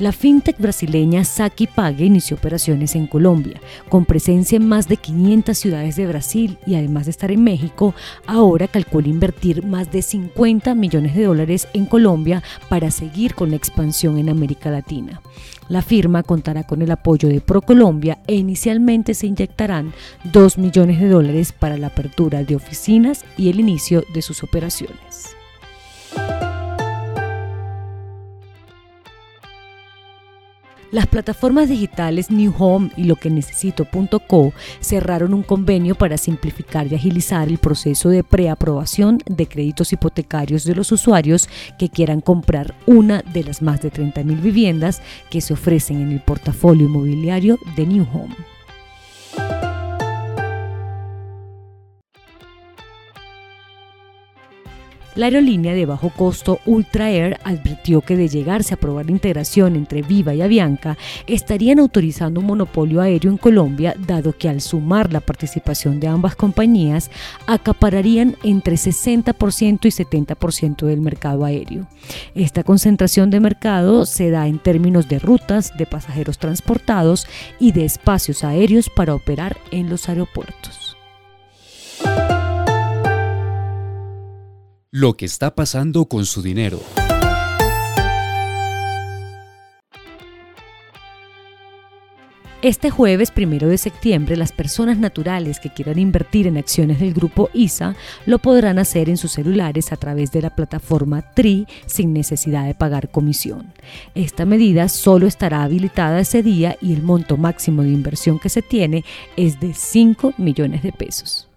La fintech brasileña Saki Pague inició operaciones en Colombia, con presencia en más de 500 ciudades de Brasil y además de estar en México, ahora calcula invertir más de 50 millones de dólares en Colombia para seguir con la expansión en América Latina. La firma contará con el apoyo de ProColombia e inicialmente se inyectarán 2 millones de dólares para la apertura de oficinas y el inicio de sus operaciones. Las plataformas digitales New Home y lo que necesito.co cerraron un convenio para simplificar y agilizar el proceso de preaprobación de créditos hipotecarios de los usuarios que quieran comprar una de las más de 30.000 viviendas que se ofrecen en el portafolio inmobiliario de New Home. La aerolínea de bajo costo Ultra Air advirtió que de llegarse a aprobar la integración entre Viva y Avianca, estarían autorizando un monopolio aéreo en Colombia, dado que al sumar la participación de ambas compañías, acapararían entre 60% y 70% del mercado aéreo. Esta concentración de mercado se da en términos de rutas, de pasajeros transportados y de espacios aéreos para operar en los aeropuertos. Lo que está pasando con su dinero. Este jueves primero de septiembre, las personas naturales que quieran invertir en acciones del grupo ISA lo podrán hacer en sus celulares a través de la plataforma TRI sin necesidad de pagar comisión. Esta medida solo estará habilitada ese día y el monto máximo de inversión que se tiene es de 5 millones de pesos.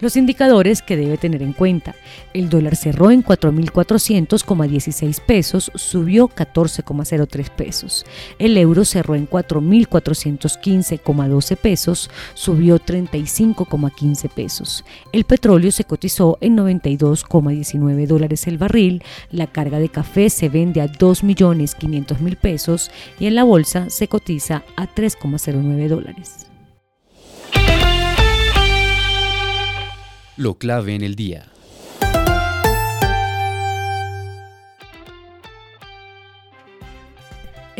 Los indicadores que debe tener en cuenta. El dólar cerró en 4.400,16 pesos, subió 14,03 pesos. El euro cerró en 4.415,12 pesos, subió 35,15 pesos. El petróleo se cotizó en 92,19 dólares el barril. La carga de café se vende a 2.500.000 pesos y en la bolsa se cotiza a 3,09 dólares. Lo clave en el día.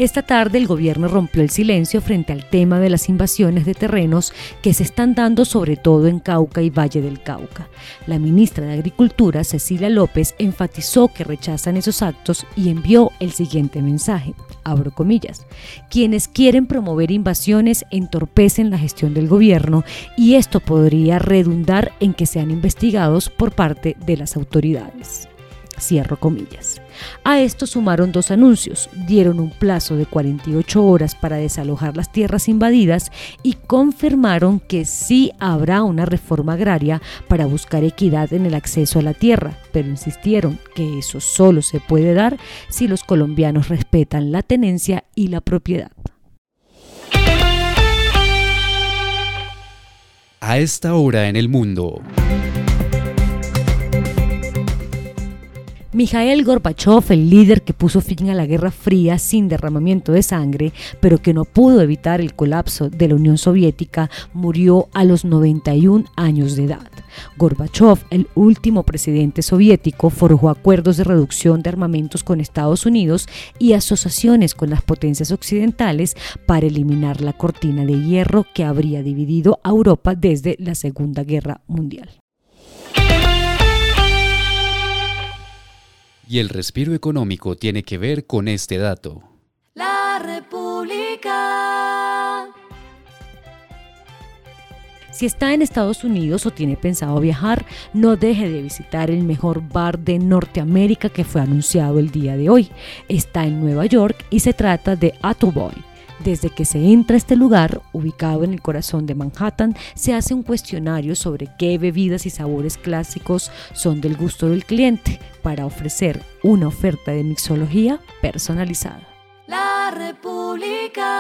Esta tarde el gobierno rompió el silencio frente al tema de las invasiones de terrenos que se están dando sobre todo en Cauca y Valle del Cauca. La ministra de Agricultura, Cecilia López, enfatizó que rechazan esos actos y envió el siguiente mensaje, abro comillas, quienes quieren promover invasiones entorpecen la gestión del gobierno y esto podría redundar en que sean investigados por parte de las autoridades. Cierro comillas. A esto sumaron dos anuncios, dieron un plazo de 48 horas para desalojar las tierras invadidas y confirmaron que sí habrá una reforma agraria para buscar equidad en el acceso a la tierra, pero insistieron que eso solo se puede dar si los colombianos respetan la tenencia y la propiedad. A esta hora en el mundo. Mikhail Gorbachev, el líder que puso fin a la Guerra Fría sin derramamiento de sangre, pero que no pudo evitar el colapso de la Unión Soviética, murió a los 91 años de edad. Gorbachev, el último presidente soviético, forjó acuerdos de reducción de armamentos con Estados Unidos y asociaciones con las potencias occidentales para eliminar la cortina de hierro que habría dividido a Europa desde la Segunda Guerra Mundial. Y el respiro económico tiene que ver con este dato. La República. Si está en Estados Unidos o tiene pensado viajar, no deje de visitar el mejor bar de Norteamérica que fue anunciado el día de hoy. Está en Nueva York y se trata de Boy. Desde que se entra a este lugar, ubicado en el corazón de Manhattan, se hace un cuestionario sobre qué bebidas y sabores clásicos son del gusto del cliente para ofrecer una oferta de mixología personalizada. La República.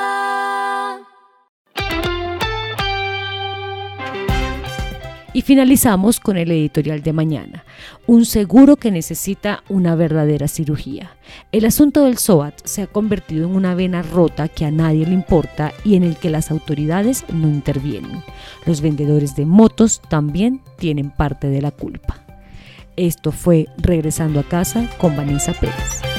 Y finalizamos con el editorial de mañana, un seguro que necesita una verdadera cirugía. El asunto del SOAT se ha convertido en una vena rota que a nadie le importa y en el que las autoridades no intervienen. Los vendedores de motos también tienen parte de la culpa. Esto fue Regresando a casa con Vanessa Pérez.